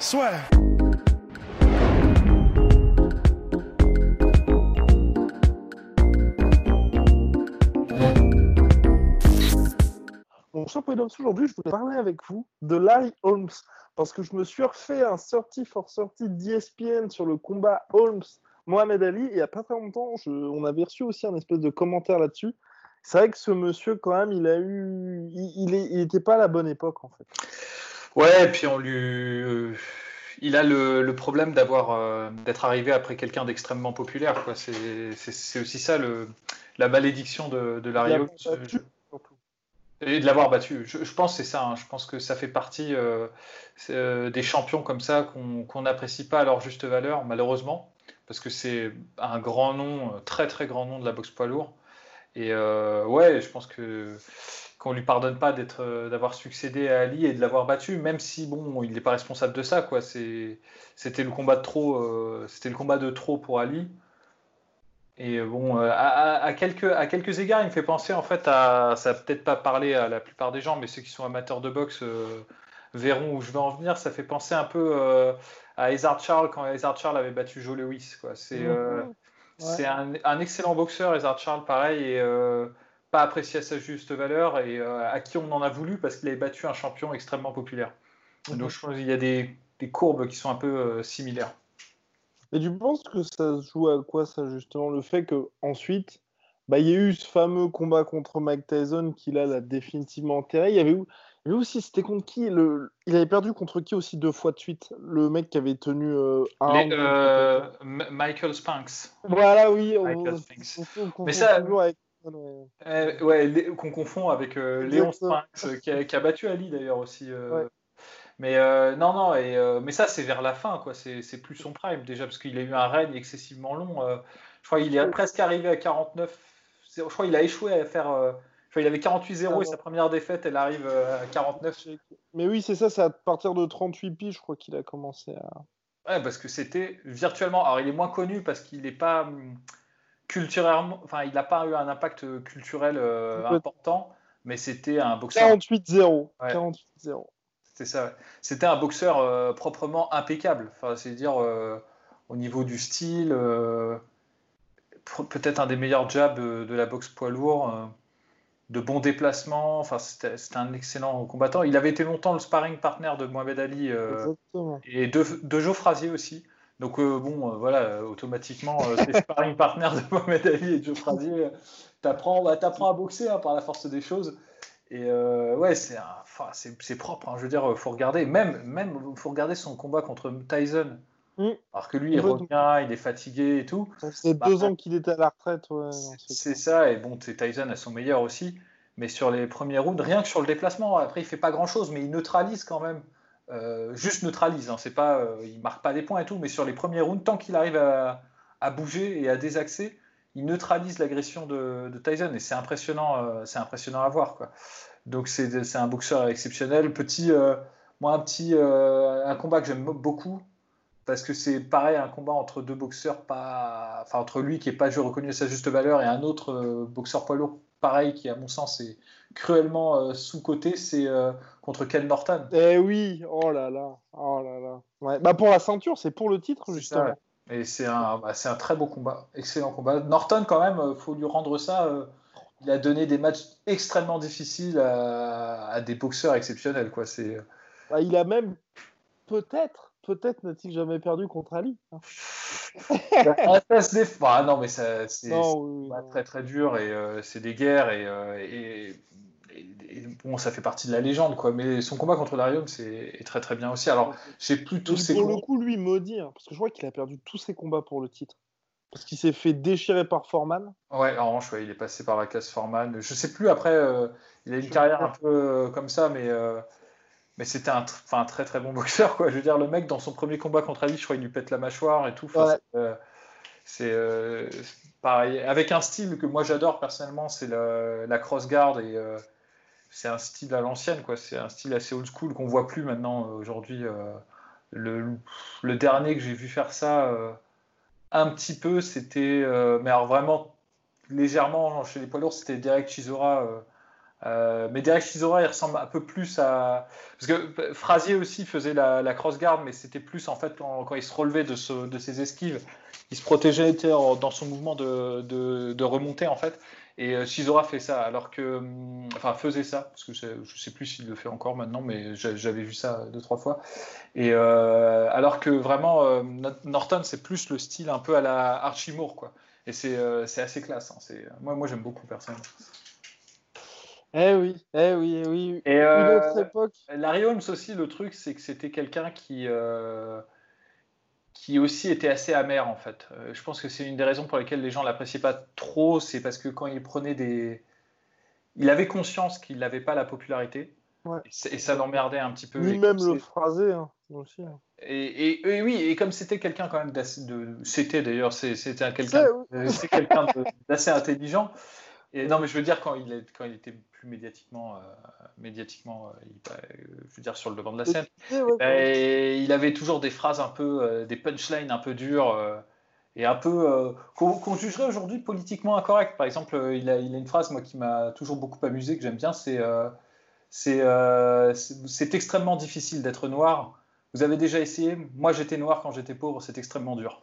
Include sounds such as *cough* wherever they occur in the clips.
Soit. Mon Poidoms, aujourd'hui, je voulais parler avec vous de Larry Holmes parce que je me suis refait un sortie for sortie d'ESPN sur le combat Holmes-Mohamed Ali et il n'y a pas très longtemps, on avait reçu aussi un espèce de commentaire là-dessus. C'est vrai que ce monsieur, quand même, il a eu. Il, il est- il était pas à la bonne époque, en fait. Ouais, et puis on lui, euh, il a le, le problème d'avoir, euh, d'être arrivé après quelqu'un d'extrêmement populaire, quoi. C'est, aussi ça le, la malédiction de, de battu, surtout. et de l'avoir battu. Je, je pense que c'est ça. hein. Je pense que ça fait partie euh, euh, des champions comme ça qu'on qu'on n'apprécie pas à leur juste valeur, malheureusement, parce que c'est un grand nom, euh, très très grand nom de la boxe poids lourd. Et euh, ouais, je pense que qu'on lui pardonne pas d'être, euh, d'avoir succédé à Ali et de l'avoir battu, même si bon, il n'est pas responsable de ça, quoi. C'est, c'était le combat de trop, euh, c'était le combat de trop pour Ali. Et bon, euh, à, à- quelques, à quelques égards, il me fait penser en fait à, ça va peut-être pas parler à la plupart des gens, mais ceux qui sont amateurs de boxe verront où je veux en venir. Ça fait penser un peu à Ezard Charles quand Ezard Charles avait battu Joe Lewis, quoi. C'est, euh, Mhm. C'est un, un excellent boxeur, Ezard Charles, pareil, et euh, pas apprécié à sa juste valeur, et euh, à qui on en a voulu parce qu'il avait battu un champion extrêmement populaire. Mhm. Donc je pense qu'il y a des, des courbes qui sont un peu euh, similaires. Et tu penses que ça se joue à quoi, ça, justement? Le fait que ensuite, bah, il y a eu ce fameux combat contre Mike Tyson qui, là, l'a définitivement enterré. Il y avait, eu- avait aussi, c'était contre qui le... Il avait perdu contre qui aussi deux fois de suite? Le mec qui avait tenu euh, un Les- euh, Michael Spinks. Voilà, oui. Michael on- Spinks. on- on confond Mais ça- toujours avec- ouais. Euh, ouais, Lé- qu'on confond avec euh, Léon. Spinks, euh, qui a, qui a battu Ali d'ailleurs aussi. Ouais. Mais euh, non, non, et, euh, mais ça c'est vers la fin, quoi. C'est c'est plus son prime déjà, parce qu'il a eu un règne excessivement long. euh. je crois qu'il est presque arrivé à 49. Je crois qu'il a échoué à faire. Qu'il avait 48-0 Ah et sa première défaite, elle arrive euh, à 49. Mais oui, c'est ça, c'est à partir de 38 piges, je crois qu'il a commencé à. Ouais, parce que c'était virtuellement. Alors, il est moins connu parce qu'il n'est pas hum, culturellement. Enfin, il n'a pas eu un impact culturel euh, important, mais c'était un boxeur. 48-0. Ouais. 48-0. C'était ça. C'était un boxeur euh, proprement impeccable. Enfin, c'est dire euh, au niveau du style, peut-être un des meilleurs jabs de la boxe poids lourd, de bons déplacements. Enfin, c'était un excellent combattant. Il avait été longtemps le sparring partner de Mohamed Ali euh, et de, de Joe Frazier aussi. Donc euh, bon, euh, voilà, automatiquement, t'es *laughs* sparring partner de Mohamed Ali et Joe Frazier, t'apprends, bah, à boxer hein, par la force des choses. Et ouais, c'est, enfin, c'est, c'est propre. hein, je veux dire, faut regarder, même, même, faut regarder son combat contre Tyson. Mm. Alors que lui, il revient, il est fatigué et tout. Ça faisait Bah, deux ans qu'il était à la retraite. Ouais, C'est, ça. Et bon, Tyson à son meilleur aussi. Mais sur les premiers rounds, rien que sur le déplacement, après, il fait pas grand chose, mais il neutralise quand même. Euh, juste neutralise, hein, c'est pas, euh, il marque pas des points et tout, mais sur les premiers rounds, tant qu'il arrive à, à bouger et à désaxer, il neutralise l'agression de, de Tyson et c'est impressionnant, euh, c'est impressionnant à voir quoi. Donc c'est c'est un boxeur exceptionnel. Petit, moi un petit, un combat que j'aime beaucoup parce que c'est pareil un combat entre deux boxeurs pas, enfin entre lui qui est pas reconnu à sa juste valeur et un autre euh, boxeur poids lourd pareil qui à mon sens est cruellement euh, sous coté, c'est euh, contre Ken Norton. Eh oui, oh là là, oh là là. Ouais. Bah pour la ceinture, c'est pour le titre justement. ça, ouais. Et c'est un, bah, c'est un très beau combat, excellent combat. Norton, quand même, faut lui rendre ça. il a donné des matchs extrêmement difficiles à, à des boxeurs exceptionnels. Quoi. C'est, Bah, il a même peut-être, peut-être n'a-t-il jamais perdu contre Ali. hein. *laughs* Ah, défend. Ah, non, mais ça, c'est, oui, très très dur et euh, c'est des guerres et, euh, et- et- et bon, ça fait partie de la légende. Quoi. Mais son combat contre Darium, c'est est très très bien aussi. Alors, j'ai Et ces pour le coup, lui maudit, hein, parce que je crois qu'il a perdu tous ses combats pour le titre. Parce qu'il s'est fait déchirer par Foreman. Ouais, en revanche, ouais, il est passé par la case Foreman. Je sais plus après, euh, il a une Je- carrière un peu comme ça, mais mais c'était un, très très bon *laughs* boxeur, quoi. Je veux dire, le mec, dans son premier combat contre Ali, je crois qu'il lui pète la mâchoire et tout. c'est euh, pareil. Avec un style que moi j'adore personnellement, c'est la cross guard et c'est un style à l'ancienne, quoi. C'est un style assez old school qu'on voit plus maintenant aujourd'hui. Le, le, dernier que j'ai vu faire ça un petit peu, c'était, mais alors vraiment légèrement chez les poids lourds, c'était Derek Chisora euh, mais Derek Chisora, il ressemble un peu plus à. Parce que Frazier aussi faisait la, la cross-guard, mais c'était plus en fait quand, il se relevait de, ses esquives, il se protégeait dans son mouvement de, de, remontée en fait. Et euh, Chisora fait ça, alors que. Hum, enfin, faisait ça, parce que je ne sais plus s'il le fait encore maintenant, mais j'avais vu ça deux, trois fois. Et euh, alors que vraiment, Norton, c'est plus le style un peu à la Archie quoi. Et c'est assez classe. Hein. Moi, moi j'aime beaucoup personnellement. Eh oui, eh oui, eh oui. Et Une autre euh, époque. Larry Holmes aussi, le truc, c'est que c'était quelqu'un qui, euh, qui aussi était assez amer en fait. Euh, je pense que c'est une des raisons pour lesquelles les gens l'appréciaient pas trop, c'est parce que quand il prenait des, il avait conscience qu'il n'avait pas la popularité. Et, ça l'emmerdait un petit peu. Lui-même le phrasait hein, aussi. Hein. Et, et, oui, et comme c'était quelqu'un quand même d'assez, de, c'était d'ailleurs, c'était quelqu'un d'assez intelligent. Et non, mais je veux dire quand il, est, quand il était médiatiquement, euh, médiatiquement euh, euh, je veux dire, sur le devant de la scène. et il avait toujours des phrases un peu, des punchlines un peu dures et un peu qu'on jugerait aujourd'hui politiquement incorrect. Par exemple, il a, il a une phrase moi qui m'a toujours beaucoup amusé que j'aime bien, c'est c'est extrêmement difficile d'être noir. Vous avez déjà essayé Moi, j'étais noir quand j'étais pauvre, c'est extrêmement dur.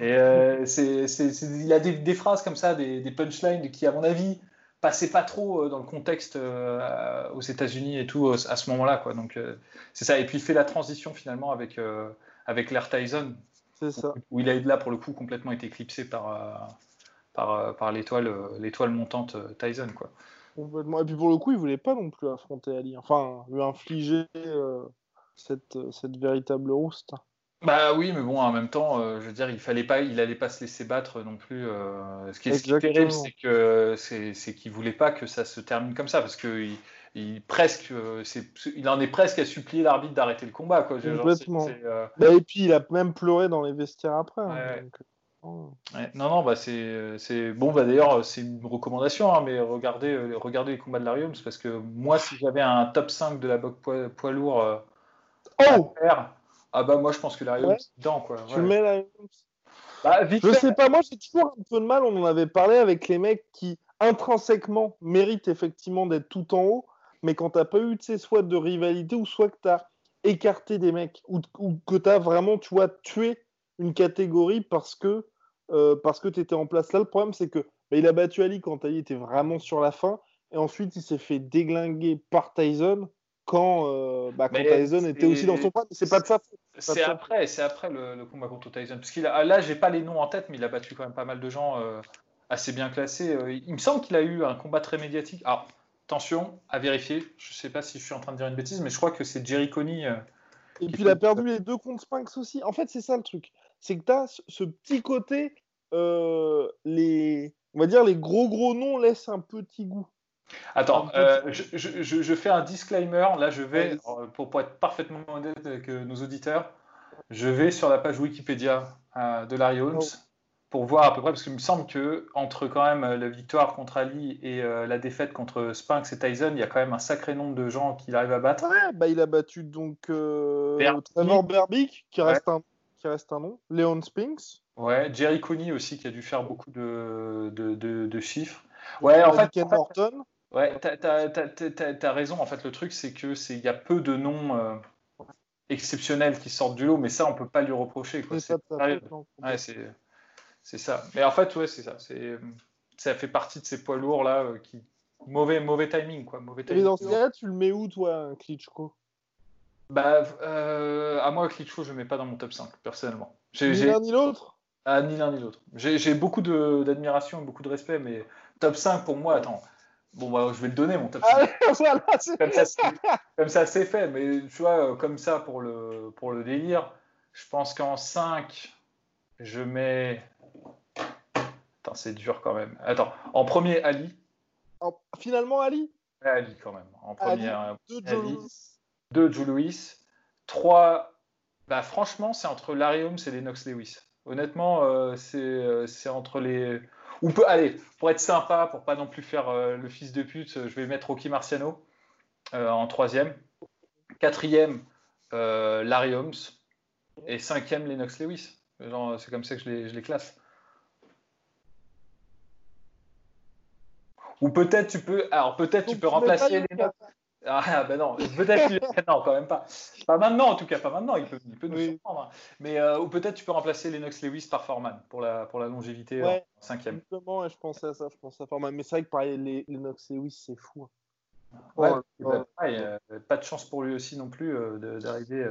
Et c'est il a des, des, phrases comme ça, des, des punchlines qui, à mon avis, passait pas trop euh, dans le contexte euh, aux États-Unis et tout à ce moment-là. Quoi. Donc euh, c'est ça. Et puis il fait la transition finalement avec, avec l'air Tyson. C'est ça. Où il a là pour le coup complètement été éclipsé par, par, par l'étoile, l'étoile montante Tyson. Quoi. Et puis pour le coup, il voulait pas non plus affronter Ali. Enfin, lui infliger cette, cette véritable rouste. Bah oui, mais bon, en même temps, euh, je veux dire, il fallait pas, il allait pas se laisser battre non plus. Euh, ce qui est, terrible, c'est que c'est qu'il voulait pas que ça se termine comme ça, parce que il, presque, euh, il en est presque à supplier l'arbitre d'arrêter le combat, quoi. Complètement. Bah, et puis il a même pleuré dans les vestiaires après. Hein, oh. non, non, bah c'est bon. Bah d'ailleurs, c'est une recommandation, hein, mais regardez, regardez les combats de Larium, parce que moi, si j'avais un top 5 de la boxe poids, poids lourd, oh ah bah moi je pense que la ouais. dedans quoi. Tu mets la bah, Je sais pas, moi j'ai toujours un peu de mal, on en avait parlé avec les mecs qui intrinsèquement méritent effectivement d'être tout en haut, mais quand t'as pas eu soit de rivalité ou soit que t'as écarté des mecs ou, ou que t'as vraiment tu vois tué une catégorie parce que euh, parce que t'étais en place. Là le problème c'est que bah, il a battu Ali quand Ali était vraiment sur la fin et ensuite il s'est fait déglinguer par Tyson quand, euh, bah, quand Tyson était aussi dans son point. C'est pas de ça. C'est après, c'est après le, combat contre Tyson. Parce qu'il là, j'ai pas les noms en tête, mais il a battu quand même pas mal de gens euh, assez bien classés. Euh, il me semble qu'il a eu un combat très médiatique. Alors, attention à vérifier. Je sais pas si je suis en train de dire une bêtise, mais je crois que c'est Jerry Coney. Et puis il a perdu les deux contre Spinks aussi. En fait, c'est ça le truc. C'est que tu as ce petit côté, les, on va dire les gros gros noms laissent un petit goût. Attends, euh, je, fais un disclaimer. Là, je vais, euh, pour, être parfaitement honnête avec euh, nos auditeurs, je vais sur la page Wikipédia de Larry Holmes oh. pour voir à peu près, parce qu'il me semble que entre quand même la victoire contre Ali et la défaite contre Spinks et Tyson, il y a quand même un sacré nombre de gens qu'il arrive à battre. Ouais, bah, il a battu donc Trevor Berbick, qui, reste un, qui reste un nom, Leon Spinks. Ouais, Jerry Coney aussi, qui a dû faire beaucoup de, de, chiffres. Ouais, en fait, Ken Morton. Ouais, t'as as, raison. En fait, le truc, c'est que c'est il y a peu de noms euh, exceptionnels qui sortent du lot, mais ça, on peut pas lui reprocher. C'est ça. Mais en fait, ouais, c'est ça. C'est ça fait partie de ces poids lourds là euh, qui mauvais mauvais timing quoi. Mauvais timing. Mais dans ce cas-là, tu le mets où toi, Klitschko? Bah, euh, à moi, Klitschko, je le mets pas dans mon top 5 personnellement. Ni l'un ni l'autre? Ah, ni l'un ni l'autre. J'ai beaucoup d'admiration, beaucoup de respect, mais top 5 pour moi, attends. Bon, bah, je vais le donner, mon top 5. Ah, *laughs* comme ça, c'est fait. Mais tu vois, euh, comme ça, pour le, pour le délire, je pense qu'en 5, je mets. Attends, c'est dur quand même. Attends, en premier, Ali. Finalement, Ali? Ali, quand même. En premier, Ali. 2, Joe Louis. 3, bah, franchement, c'est entre Larry Holmes et Lennox Lewis. Honnêtement, euh, c'est entre les. Ou peut, allez, pour être sympa, pour pas non plus faire le fils de pute, je vais mettre Rocky Marciano en troisième. Quatrième, Larry Holmes. Et cinquième, Lennox Lewis. C'est comme ça que je les, je les classe. Ou peut-être tu peux, alors peut-être tu peux remplacer les Ah ben non, peut-être non quand même pas. Pas maintenant en tout cas, pas maintenant. Il peut, il peut nous surprendre. Hein. Mais euh, ou peut-être tu peux remplacer Lennox Lewis par Foreman pour la pour la longévité ouais, en cinquième. Justement, je pensais à ça, je pensais à Foreman. Mais c'est vrai que pareil, Lennox Lewis c'est fou. Hein. Ouais, oh, euh, pas de chance pour lui aussi non plus euh, d'arriver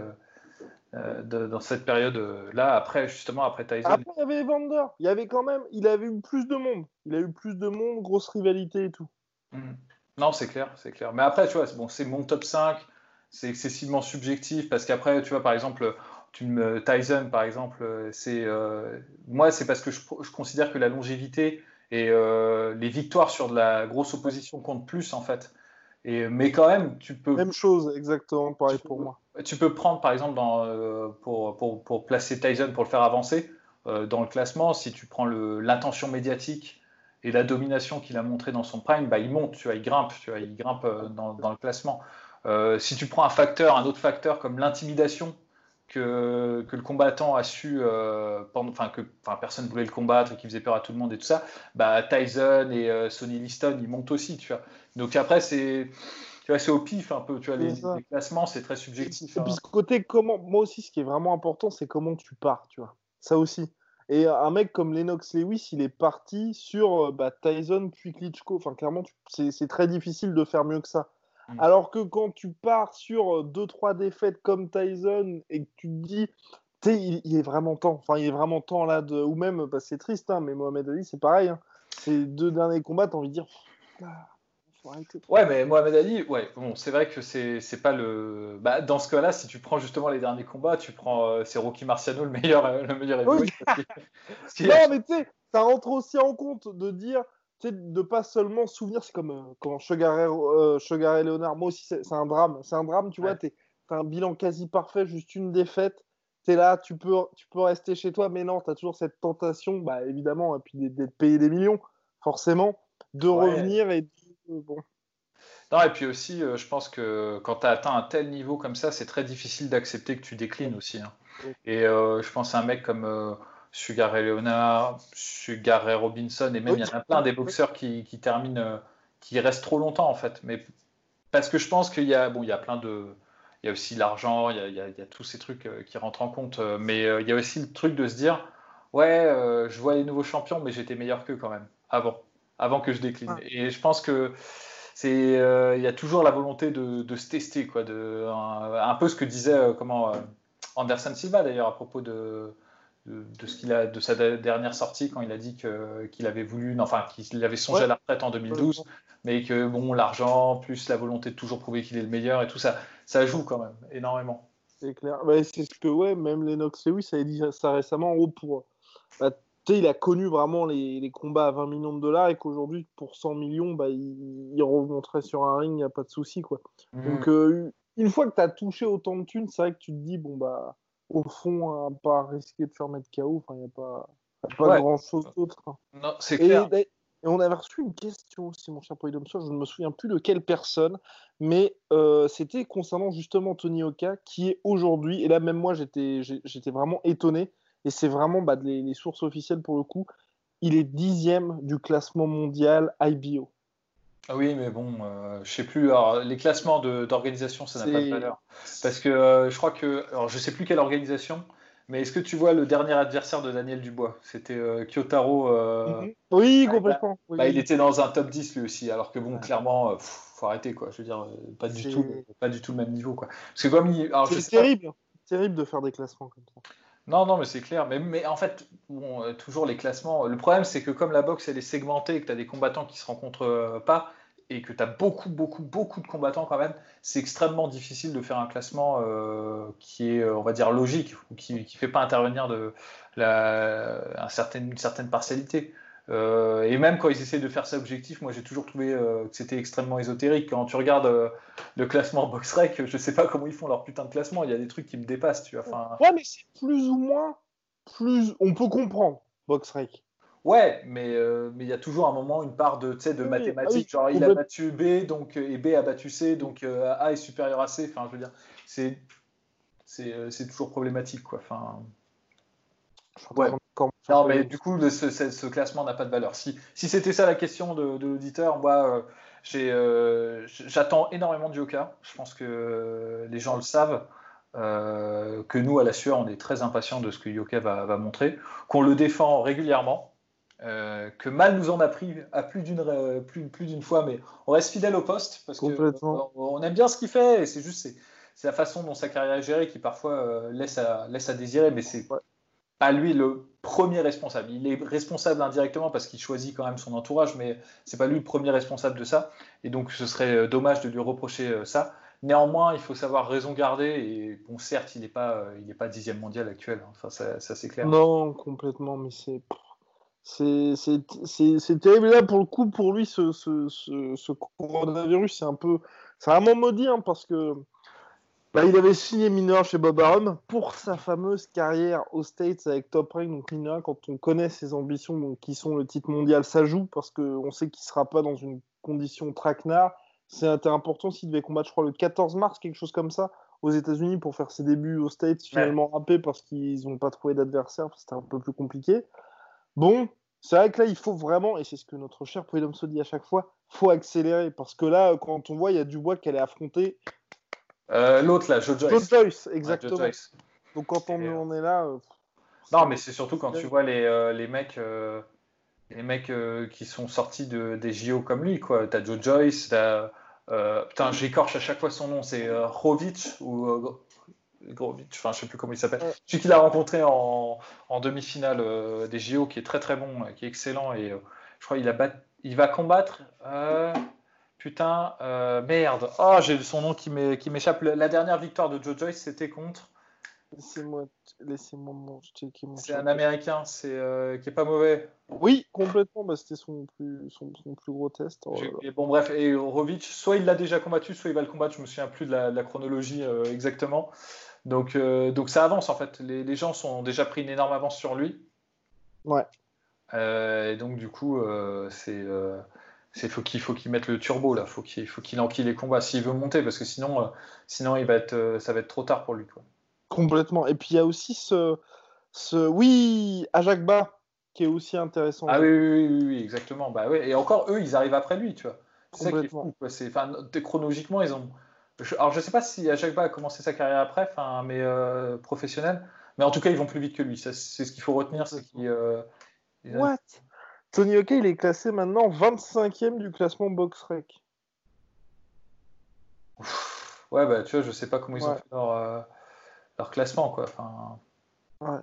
euh, dans cette période-là, euh, après, justement, après Tyson. Après, il y avait Evander. Il y avait quand même, il avait eu plus de monde. Il a eu plus de monde, grosse rivalité et tout. Hmm. Non, c'est clair, c'est clair. Mais après, tu vois, bon, c'est mon top 5. C'est excessivement subjectif parce qu'après, tu vois, par exemple, tu me, Tyson, par exemple, c'est euh, moi, c'est parce que je, je, considère que la longévité et les victoires sur de la grosse opposition comptent plus, en fait. Et, mais quand même, tu peux. Même chose, exactement, pareil pour moi. Tu peux prendre, par exemple, dans, euh, pour, pour, pour, placer Tyson, pour le faire avancer euh, dans le classement, si tu prends l'intention médiatique et la domination qu'il a montré dans son prime, bah, il monte, tu vois, il grimpe, tu vois, il grimpe euh, dans, dans le classement. si tu prends un facteur, un autre facteur comme l'intimidation que, que, le combattant a su, enfin que enfin, personne voulait le combattre et qui faisait peur à tout le monde et tout ça, bah, Tyson et Sonny Liston, ils montent aussi, tu vois. Donc après, c'est tu vois, c'est au pif un peu. Tu vois, les, classements, c'est très subjectif. Et, puis hein. ce côté, comment, moi aussi, ce qui est vraiment important, c'est comment tu pars, tu vois. Ça aussi. Et un mec comme Lennox Lewis, il est parti sur euh, bah, Tyson puis Klitschko. Enfin, clairement, c'est très difficile de faire mieux que ça. Mm. Alors que quand tu pars sur 2-3 euh, défaites comme Tyson et que tu te dis, sais, il, est vraiment temps. Enfin, il est vraiment temps là de. Ou même, bah, c'est triste, hein, mais Mohamed Ali, c'est pareil. Hein. Ces deux derniers combats, tu as envie de dire. Ouais, mais Mohamed Ali, ouais, bon, c'est vrai que c'est, pas le. Bah, dans ce cas-là, si tu prends justement les derniers combats, tu prends. Euh, c'est Rocky Marciano le meilleur, euh, le meilleur oui. *laughs* non, mais tu sais, ça rentre aussi en compte de dire. Tu sais, de pas seulement se souvenir, c'est comme euh, quand Sugar, et Léonard, moi aussi, c'est, un drame. C'est un drame, tu vois, tu as un bilan quasi parfait, juste une défaite. Tu es là, tu peux, tu peux rester chez toi, mais non, tu as toujours cette tentation, bah, évidemment, et puis d'être payé des millions, forcément, de revenir et bon. Non, et puis aussi, euh, je pense que quand tu as atteint un tel niveau comme ça, c'est très difficile d'accepter que tu déclines aussi. Hein. Et euh, je pense à un mec comme euh, Sugar Leonard, Sugar Ray Robinson, et même il y en a plein des boxeurs qui, qui terminent, qui restent trop longtemps en fait. Mais parce que je pense qu'il y a, bon, il y a plein de. Il y a aussi l'argent, il, il, y a tous ces trucs qui rentrent en compte. Mais il y a aussi le truc de se dire Ouais, je vois les nouveaux champions, mais j'étais meilleur qu'eux quand même, avant avant que je décline. Et je pense que c'est, euh, il y a toujours la volonté de, de se tester, quoi, de, un, peu ce que disait euh, comment euh, Anderson Silva d'ailleurs à propos de, de, ce qu'il a, de sa dernière sortie quand il a dit que, qu'il avait voulu, enfin qu'il avait songé à la retraite en 2012, mais que bon, l'argent plus la volonté de toujours prouver qu'il est le meilleur et tout ça, ça joue quand même énormément. C'est clair. Bah, c'est ce que ouais, même Lennox Lewis avait dit ça récemment en gros pour bah, il a connu vraiment les, combats à 20 millions de dollars et qu'aujourd'hui, pour 100 millions, bah, il, remonterait sur un ring, il n'y a pas de souci. Quoi. Mmh. Donc, euh, une fois que tu as touché autant de thunes, c'est vrai que tu te dis, bon, bah, au fond, à pas risquer de faire mettre KO, il n'y a pas, pas grand chose d'autre. Non, c'est clair. Et, on avait reçu une question aussi, mon cher Polydomso, je ne me souviens plus de quelle personne, mais euh, c'était concernant justement Tony Oka, qui est aujourd'hui, et là même moi j'étais vraiment étonné, et c'est vraiment bah, les, sources officielles pour le coup, il est dixième du classement mondial IBO. Ah oui, mais bon, euh, je sais plus. Alors, les classements d'organisation, ça n'a pas de valeur. Parce que euh, je crois que. Alors, je sais plus quelle organisation, mais est-ce que tu vois le dernier adversaire de Daniel Dubois? C'était euh, Kyotaro. Mhm. Oui, complètement. Bah, il était dans un top 10 lui aussi, alors que bon, clairement, il faut arrêter, quoi. Je veux dire, pas du, tout, pas du tout le même niveau, quoi. C'est terrible. terrible de faire des classements comme ça. Non, non, mais c'est clair. Mais, en fait, euh, toujours les classements. Le problème, c'est que comme la boxe, elle est segmentée et que tu as des combattants qui se rencontrent euh, pas, et que tu as beaucoup, beaucoup, beaucoup de combattants quand même, c'est extrêmement difficile de faire un classement euh, qui est, on va dire, logique, ou qui ne fait pas intervenir de la, une certaine partialité. Euh, et même quand ils essaient de faire ça objectif, moi j'ai toujours trouvé euh, que c'était extrêmement ésotérique. Quand tu regardes euh, le classement BoxRec, je sais pas comment ils font leur putain de classement. Il y a des trucs qui me dépassent, tu vois. Enfin... Ouais, mais c'est plus ou moins plus. On peut comprendre BoxRec. Ouais, mais mais il y a toujours un moment une part de, de Oui, mathématiques. ah oui, genre il a battu B, donc et B a battu C, donc A est supérieur à C. Enfin, je veux dire, c'est c'est toujours problématique, quoi. Enfin. Ouais. Non, mais du coup, ce, ce, ce, classement n'a pas de valeur. Si, si c'était ça la question de, de l'auditeur, moi, euh, euh, j'attends énormément de Yoka. Je pense que les gens le savent. Euh, que nous, à la sueur, on est très impatients de ce que Yoka va, va montrer, qu'on le défend régulièrement, euh, que Mal nous en a pris à plus d'une plus, plus d'une fois, mais on reste fidèle au poste parce qu'on on aime bien ce qu'il fait et c'est juste c'est la façon dont sa carrière est gérée qui parfois laisse, à, laisse à désirer, mais c'est ouais pas lui le premier responsable. Il est responsable indirectement parce qu'il choisit quand même son entourage, mais c'est pas lui le premier responsable de ça. Et donc ce serait euh, dommage de lui reprocher euh, ça. Néanmoins, il faut savoir raison garder. Et bon, certes, il n'est pas, euh, il n'est pas dixième mondial actuel. Hein. Enfin, ça, ça c'est clair. Non, complètement. Mais c'est, c'est, terrible. Là, pour le coup, pour lui, ce, ce, ce, ce coronavirus, c'est un peu, c'est vraiment maudit hein, parce que bah, il avait signé mineur chez Bob Arum pour sa fameuse carrière aux States avec Top Rank. Donc mineur, quand on connaît ses ambitions, donc, qui sont le titre mondial, ça joue parce qu'on sait qu'il ne sera pas dans une condition traquenard. C'était important s'il devait combattre, je crois, le 14 mars, quelque chose comme ça, aux États-Unis pour faire ses débuts aux States, finalement ouais. râpé parce qu'ils n'ont pas trouvé d'adversaire, c'était un peu plus compliqué. Bon, c'est vrai que là, il faut vraiment, et c'est ce que notre cher Freedom se dit à chaque fois, faut accélérer parce que là, quand on voit, il y a Dubois qu'elle est affrontée euh, L'autre là, Joe Joyce. Joe Joyce, exactement. Ouais, Joe Joyce. Donc quand on, on est là. Euh, non, mais c'est surtout quand tu vois les, euh, les mecs, euh, les mecs euh, qui sont sortis de, des JO comme lui, quoi. T'as Joe Joyce, t'as. putain, j'écorche à chaque fois son nom, c'est Rovic ou. Grovic, enfin je sais plus comment il s'appelle. Ouais. Celui qu'il a rencontré en, en demi-finale des JO, qui est très très bon, qui est excellent, et je crois qu'il a bat... il va combattre. Putain, euh, merde. Oh, j'ai son nom qui m'échappe. La dernière victoire de Joe Joyce, c'était contre. Laissez-moi laissez. C'est un américain, c'est euh, qui est pas mauvais. Oui, complètement. Bah, c'était son plus, son, son plus gros test. Oh et bon, bref, et Rovic, soit il l'a déjà combattu, soit il va le combattre. Je me souviens plus de la, de la chronologie euh, exactement. Donc, donc ça avance en fait. Les, les, gens sont déjà pris une énorme avance sur lui. Ouais. Et donc, du coup, c'est c'est faut qu'il faut qu'il mette le turbo là, faut qu'il faut qu'il enquille les combats s'il veut monter parce que sinon euh, sinon il va être euh, ça va être trop tard pour lui quoi. Complètement. Et puis il y a aussi ce ce oui Ajakba qui est aussi intéressant. Ah oui oui, oui, oui exactement. Bah ouais. et encore eux ils arrivent après lui, tu vois. C'est ça qui est fou quoi. C'est enfin chronologiquement ils ont alors je sais pas si Ajakba a commencé sa carrière après, enfin mais euh, professionnel, mais en tout cas ils vont plus vite que lui. C'est ce qu'il faut retenir, c'est euh, What? Tony Hockey, il est classé maintenant 25e du classement BoxRec. Ouais, bah tu vois, je sais pas comment ils ouais. ont fait leur, euh, leur, classement, quoi. Enfin... Ouais.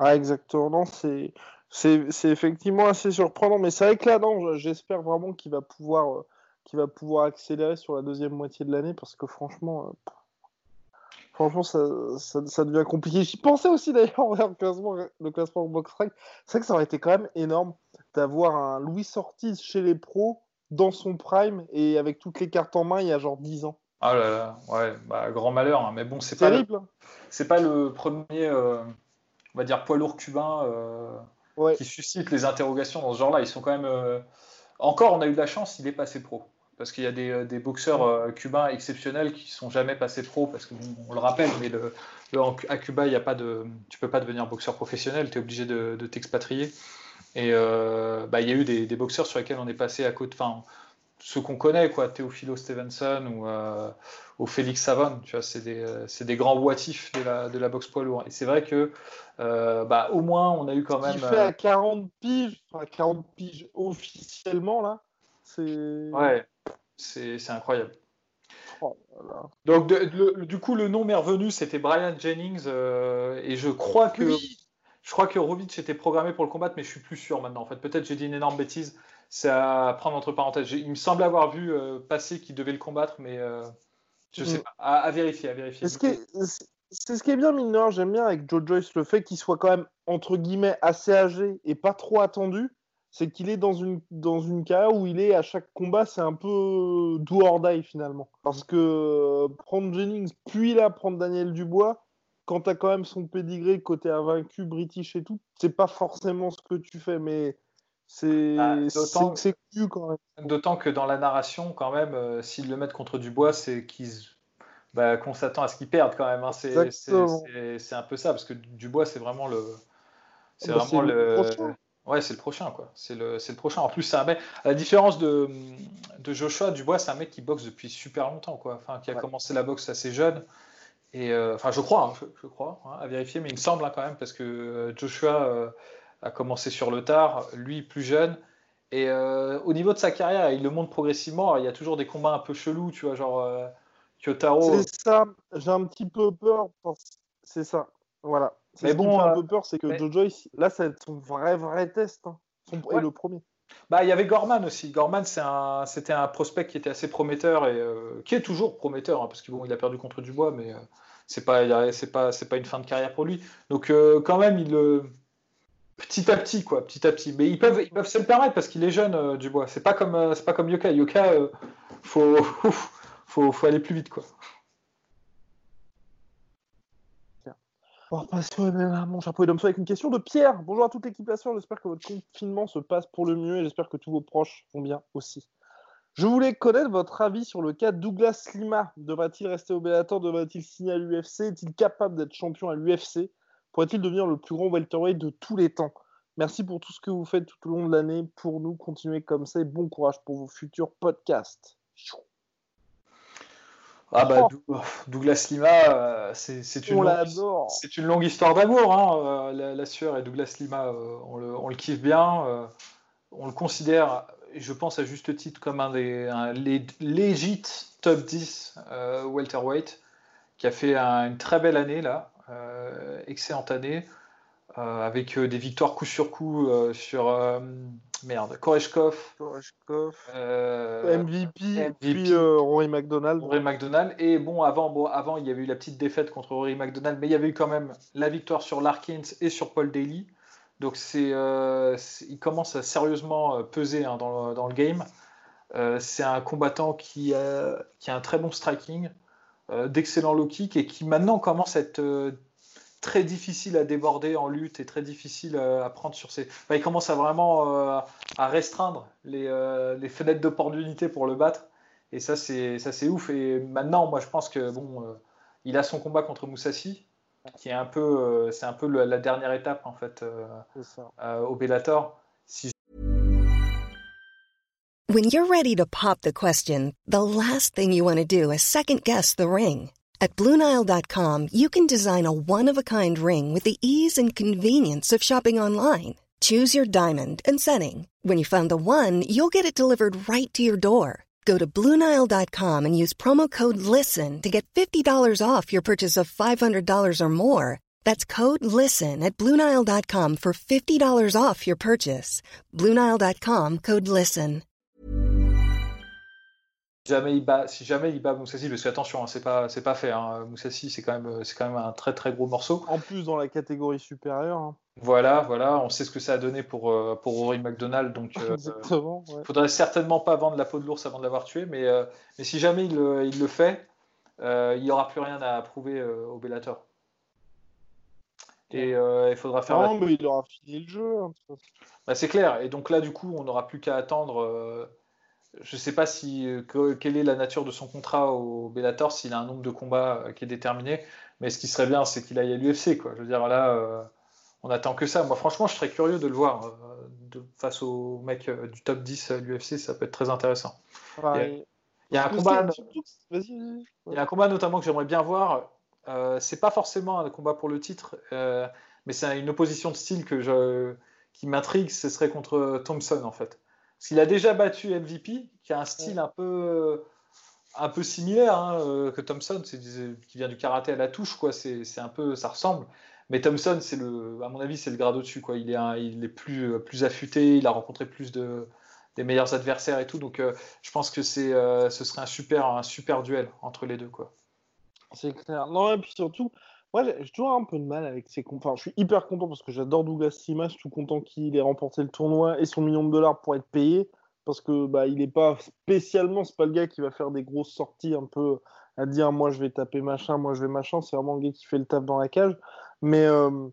Ah, exactement. C'est, c'est, c'est effectivement assez surprenant, mais c'est vrai que là, non, j'espère vraiment qu'il va pouvoir, euh, qu'il va pouvoir accélérer sur la deuxième moitié de l'année, parce que franchement, euh, franchement, ça, ça, ça, devient compliqué. J'y pensais aussi d'ailleurs *laughs* le classement, le classement BoxRec. C'est vrai que ça aurait été quand même énorme d'avoir un Louis Ortiz chez les pros dans son prime et avec toutes les cartes en main il y a genre 10 ans. Ah là là, ouais, bah, grand malheur, hein. mais bon, c'est pas, le... c'est pas le premier, euh, on va dire, poids lourd cubain euh, ouais. qui suscite les interrogations dans ce genre-là. Ils sont quand même. Euh... Encore, on a eu de la chance, il est passé pro. Parce qu'il y a des, des boxeurs cubains exceptionnels qui sont jamais passés pro, parce qu'on on le rappelle, mais le, le, à Cuba, il y a pas de, tu peux pas devenir boxeur professionnel, tu es obligé de, de t'expatrier. Et euh, bah, il y a eu des, des, boxeurs sur lesquels on est passé à côté, enfin, ceux qu'on connaît, quoi, Teofilo Stevenson ou, euh, ou Félix Savon, tu vois, c'est des, des, grands boitifs de la, de la boxe poids lourd. Et c'est vrai que, euh, bah, au moins, on a eu quand même. Il fait à 40 piges, enfin, 40 piges officiellement, là, c'est. Ouais, c'est incroyable. Oh Donc, de, le, du coup, le nom m'est revenu, c'était Brian Jennings, euh, et je crois que. Oui. Je crois que Rovic était programmé pour le combattre, mais je suis plus sûr maintenant. En fait, peut-être j'ai dit une énorme bêtise. C'est à prendre entre parenthèses. Il me semble avoir vu euh, passer qu'il devait le combattre, mais euh, je sais mm. pas. À, à, vérifier, à vérifier. C'est ce qui est bien, mineur. J'aime bien avec Joe Joyce le fait qu'il soit quand même entre guillemets assez âgé et pas trop attendu. c'est qu'il est dans une, dans une carrière où il est à chaque combat, c'est un peu do or die finalement. Parce que euh, prendre Jennings, puis là, prendre Daniel Dubois, quand tu as quand même son pédigré côté invaincu, british et tout, c'est pas forcément ce que tu fais, mais c'est Ah, c'est cul quand même. D'autant que dans la narration, quand même, euh, s'ils le mettent contre Dubois, c'est qu'ils bah, qu'on s'attend à ce qu'ils perdent quand même. hein. C'est un peu ça, parce que Dubois, c'est vraiment le. C'est Bah, vraiment le le. prochain. Ouais, c'est le prochain, quoi. C'est le, le prochain. En plus, c'est un mec. À la différence de, de Joshua, Dubois, c'est un mec qui boxe depuis super longtemps, quoi. Enfin, qui a Ouais. commencé la boxe assez jeune. Et euh, enfin, je crois, hein, je, je crois, hein, à vérifier, mais il me semble hein, quand même, parce que euh, Joshua euh, a commencé sur le tard, lui plus jeune. Et euh, au niveau de sa carrière, il le montre progressivement. Alors, il y a toujours des combats un peu chelous, tu vois, genre euh, Kyotaro. C'est ça, j'ai un petit peu peur. C'est ça, voilà. C'est Mais ce qui bon, me fait un peu peur, c'est que mais- Joe Joyce, là, c'est son vrai, vrai test. hein. Son... Ouais. Et le premier. Bah, il y avait Gorman aussi. Gorman, un, c'était un prospect qui était assez prometteur et qui est toujours prometteur, hein, parce qu'il bon, il a perdu contre Dubois, mais c'est pas, c'est pas, c'est pas une fin de carrière pour lui. Donc euh, quand même, il euh, petit à petit, quoi, petit à petit. Mais ils peuvent, ils peuvent se le permettre parce qu'il est jeune, euh, Dubois. C'est pas comme, euh, c'est pas comme Yoka. Yoka, faut, *laughs* faut, faut aller plus vite, quoi. On va passer mon chapeau et avec une question de Pierre. Bonjour à toute l'équipe j'espère que votre confinement se passe pour le mieux et j'espère que tous vos proches vont bien aussi. Je voulais connaître votre avis sur le cas Douglas Lima. Devra-t-il rester au Bellator? Devra-t-il signer à l'UFC Est-il capable d'être champion à l'UFC Pourrait-il devenir le plus grand welterweight de tous les temps? Merci pour tout ce que vous faites tout au long de l'année. Pour nous, continuez comme ça et bon courage pour vos futurs podcasts. Ah bah Oh. Dou- Douglas Lima, euh, c'est une On longue, une longue histoire d'amour, hein, euh, la, la sueur et Douglas Lima, euh, on, le, on le kiffe bien, on le considère, je pense à juste titre, comme un des un lé- legit top 10 euh, welterweight, qui a fait un- une très belle année là, euh, excellente année, euh, avec euh, des victoires coup sur coup euh, sur euh, merde, Koreshkov, Koreshkov, euh, MVP, MVP. puis euh, Rory McDonald. Rory McDonald. Et bon, avant, bon, avant, il y avait eu la petite défaite contre Rory McDonald, mais il y avait eu quand même la victoire sur Larkins et sur Paul Daly. Donc euh, c'est- il commence à sérieusement euh, peser hein, dans, le, dans le game. Euh, c'est un combattant qui a, qui a un très bon striking, euh, d'excellents low kicks et qui maintenant commence à être très difficile à déborder en lutte et très difficile à prendre sur ses. Il commence à vraiment à restreindre les, les fenêtres d'opportunité pour le battre. Et ça, c'est ça, c'est ouf. Et maintenant, moi, je pense que bon, il a son combat contre Moussassi, qui est un peu, euh, c'est un peu le- la dernière étape en fait euh, euh, au Bellator. Si When you're ready to pop the question, the last thing you want to do is second guess the ring. At Bluenile.com, you can design a one of a kind ring with the ease and convenience of shopping online. Choose your diamond and setting. When you find the one, you'll get it delivered right to your door. Go to Bluenile.com and use promo code LISTEN to get $50 off your purchase of $500 or more. That's code LISTEN at Bluenile.com for $50 off your purchase. Bluenile.com code LISTEN. jamais il bat, si jamais il bat Moussassi, parce que attention, hein, c'est pas, c'est pas fait. Hein. Moussassi, c'est quand même, c'est quand même un très très gros morceau. En plus, dans la catégorie supérieure. hein. Voilà, voilà, on sait ce que ça a donné pour euh, pour Rory McDonald, donc. euh, Exactement. ouais. faudrait certainement pas vendre la peau de l'ours avant de l'avoir tué, mais, euh, mais si jamais il, le- il le fait, euh, il n'y aura plus rien à prouver euh, au Bellator. Et euh, il faudra faire. la- Non, mais il aura fini le jeu. hein. Bah, c'est clair. Et donc là, du coup, on n'aura plus qu'à attendre. euh, je ne sais pas si euh, que- quelle est la nature de son contrat au Bellator, s'il a un nombre de combats euh, qui est déterminé. Mais ce qui serait bien, c'est qu'il aille à l'UFC, quoi. Je veux dire, là, euh, on attend que ça. Moi, franchement, je serais curieux de le voir euh, de- face au mec euh, du top 10 à l'UFC. Ça peut être très intéressant. Il y a un combat. Il y a un notamment que j'aimerais bien voir. Euh, c'est pas forcément un combat pour le titre, euh, mais c'est une opposition de style que je, qui m'intrigue. Ce serait contre Thompson en fait. Parce qu'il a déjà battu MVP, qui a un style un peu, un peu similaire hein, que Thompson, qui vient du karaté à la touche quoi. C'est un peu, ça ressemble. Mais Thompson, c'est le, à mon avis, c'est le grade au-dessus. Il est, il est plus, plus affûté, il a rencontré plus de des meilleurs adversaires et tout. Donc, euh, je pense que euh, ce serait un super, un super duel entre les deux. C'est clair. Non, et puis surtout, Moi, j'ai toujours un peu de mal avec ces. Enfin, je suis hyper content parce que j'adore Douglas Lima. Je suis tout content qu'il ait remporté le tournoi et son million de dollars pour être payé parce que bah, il n'est pas spécialement, c'est pas le gars qui va faire des grosses sorties un peu à dire moi je vais taper machin, moi je vais machin. C'est vraiment le gars qui fait le taf dans la cage. Mais euh,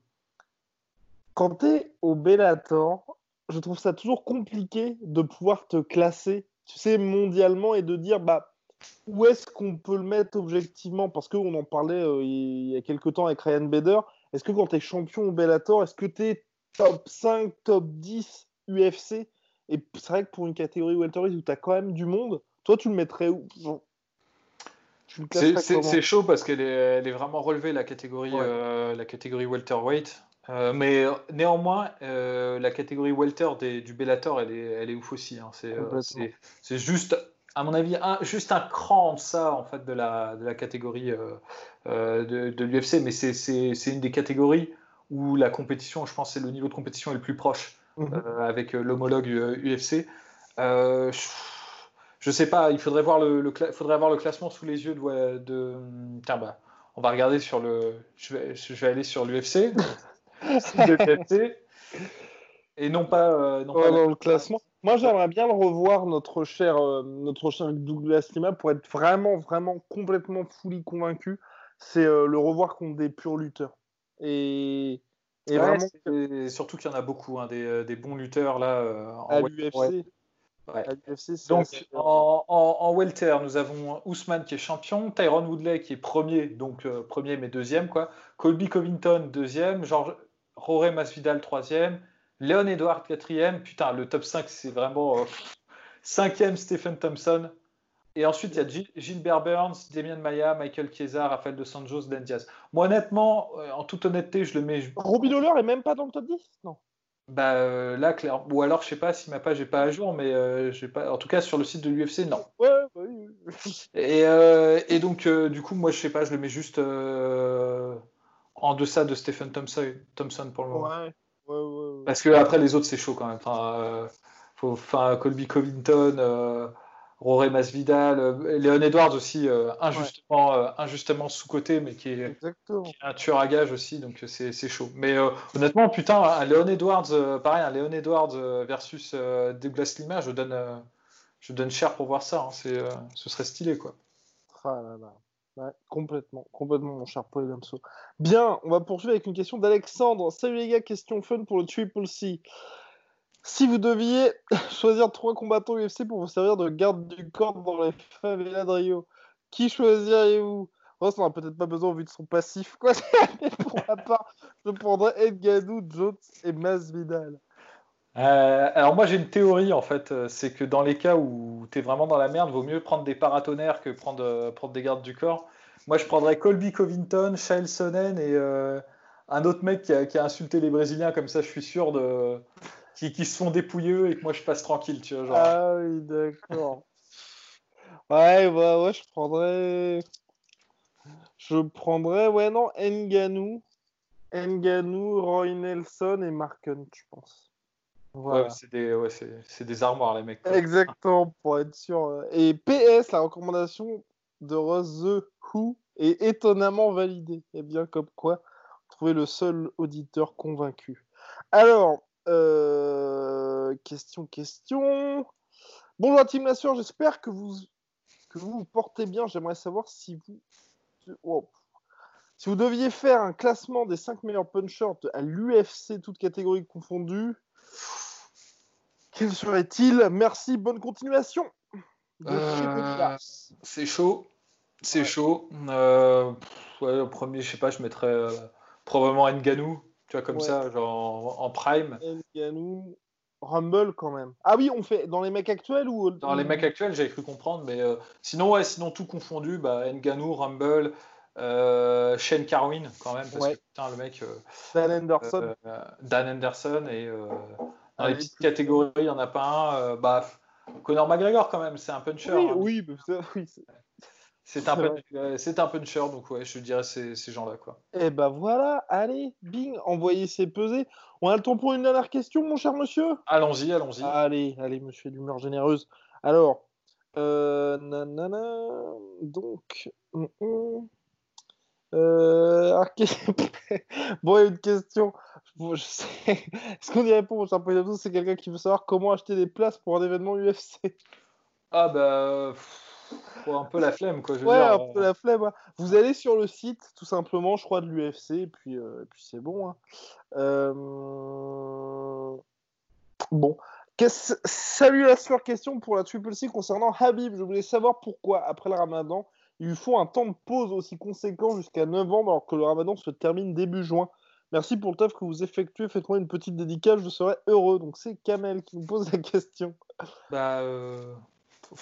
quand tu es au Bellator, je trouve ça toujours compliqué de pouvoir te classer, tu sais, mondialement et de dire bah où est-ce qu'on peut le mettre objectivement? Parce qu'on en parlait euh, il y a quelques temps avec Ryan Bader. Est-ce que quand tu es champion au Bellator, est-ce que tu es top 5, top 10 UFC Et c'est vrai que pour une catégorie welterweight où tu as quand même du monde, toi tu le mettrais où? C'est chaud parce qu'elle est, est, vraiment relevée la catégorie, euh, la catégorie welterweight. Euh, mais néanmoins, la catégorie welter du Bellator, elle est, elle est ouf aussi. Hein. C'est juste à mon avis, juste un cran en ça en fait de la, de la catégorie euh, euh, de, de l'UFC, mais c'est une des catégories où la compétition, je pense, c'est le niveau de compétition est le plus proche mhm. euh, avec l'homologue UFC. je sais pas, il faudrait voir le, faudrait avoir le classement sous les yeux de. de tiens, bah, on va regarder sur le. Je vais, je vais aller sur l'UFC. *laughs* et non pas, non pas dans le classement. Moi, j'aimerais bien le revoir, notre cher, euh, notre cher Douglas Lima, pour être vraiment, vraiment complètement fully convaincu. C'est euh, le revoir contre des purs lutteurs. Et, et vraiment. surtout qu'il y en a beaucoup, hein, des, euh, des, bons lutteurs là. en à l'UFC. Donc en, en, welter, nous avons Ousmane qui est champion, Tyron Woodley qui est premier, donc premier mais deuxième quoi, Colby Covington deuxième, George Roré Masvidal troisième, Léon Edward, quatrième. Putain, le top 5, c'est vraiment. Euh, cinquième, Stephen Thompson. Et ensuite, il y a Gilbert Burns, Damien Maya, Michael Chiesa, Rafael De Santos, Dan Diaz. Moi, honnêtement, euh, en toute honnêteté, je le mais. Robbie Lawler est même pas dans le top 10 Non. Bah euh, là, clair. Ou alors, je sais pas si ma page n'est pas à jour, mais j'ai pas. En tout cas, sur le site de l'UFC, non. Ouais, bah et, et, donc, du coup, moi, je sais pas, je le mets juste en deçà de Stephen Thompson, Thompson pour le moment. Ouais. Parce que après les autres c'est chaud quand même. Enfin, euh, enfin Colby Covington, euh, Roré Masvidal, euh, Léon Edwards aussi injustement, injustement sous côté, mais qui est, un tueur à gage aussi, donc c'est chaud. Mais honnêtement, putain, un Léon Edwards, pareil, un Léon Edwards versus Douglas Lima, je donne, je donne cher pour voir ça. Hein. c'est ce serait stylé quoi. Ah là là complètement, complètement, mon cher Paul Damso. Bien, on va poursuivre avec une question d'Alexandre. Salut les gars, question fun pour le Triple C. Si vous deviez *laughs* choisir trois combattants UFC pour vous servir de garde du corps dans les favelas de Rio, qui choisiriez-vous? Oh, ça n'a peut-être pas besoin vu de son passif, quoi. *laughs* pour ma part, je prendrais Ed Gadou, Jones et Masvidal. Euh, alors moi j'ai une théorie en fait, euh, c'est que dans les cas où tu es vraiment dans la merde, vaut mieux prendre des paratonnerres que prendre, euh, prendre des gardes du corps. Moi je prendrais Colby Covington, Shail Sonnen et un autre mec qui a, insulté les Brésiliens comme ça je suis sûr de... qui, qui se font dépouilleux et que moi je passe tranquille, tu vois. Genre. Ah oui d'accord. *laughs* ouais, bah, ouais je prendrais... Je prendrais, ouais non, Nganou, Nganou, Roy Nelson et Mark Hunt, je pense. Ouais, c'est des, ouais, des, armoires, les mecs. Exactement, pour être sûr. Et PS, la recommandation de Rose The Who est étonnamment validée. Et eh bien, comme quoi, trouver le seul auditeur convaincu. Alors, euh, question, question. Bonjour Team Nation, j'espère que vous, que vous vous portez bien. J'aimerais savoir si vous. Si vous deviez faire un classement des 5 meilleurs punchers à l'UFC, toutes catégories confondues, quel serait-il? Merci, bonne continuation. Euh, c'est chaud. C'est chaud. Euh, premier, je sais pas, je mettrais euh, probablement Nganou, tu vois, comme ça, genre en, prime. Nganou, Rumble quand même. Ah oui, on fait dans les mecs actuels ou Dans les mecs actuels, j'avais cru comprendre, mais sinon, ouais, sinon tout confondu, bah, Nganou, Rumble, Shane Carwin quand même, parce que putain, le mec. Dan Anderson. Dan Anderson et dans les petites catégories, il n'y en a pas un. Euh, bah, Conor McGregor, quand même, c'est un puncher. Oui, hein. oui, *laughs* c'est un, euh, c'est un puncher, donc ouais, je dirais ces, ces gens-là. quoi. Et eh bah voilà, allez, bing, envoyez ces pesées. On a le temps pour une dernière question, mon cher monsieur? Allons-y, allons-y. Allez, allez, monsieur d'humeur généreuse. Alors, euh, nanana, donc, hum, hum. Euh, Alors, bon, il y a une question. Bon, je sais. *laughs* Est-ce qu'on y répond, mon cher C'est quelqu'un qui veut savoir comment acheter des places pour un événement UFC. Ah, bah. Un peu la flemme, quoi. Je ouais, un peu la flemme. Vous allez sur le site, tout simplement, je crois, de l'UFC, et puis, euh, puis c'est bon. Hein. Euh... Bon. Salut la super question pour la Triple C concernant Habib. Je voulais savoir pourquoi, après le ramadan, il lui faut un temps de pause aussi conséquent jusqu'à novembre alors que le ramadan se termine début juin. Merci pour le taf que vous effectuez. Faites-moi une petite dédicace, je serai heureux. Donc c'est Kamel qui nous pose la question. Bah, euh,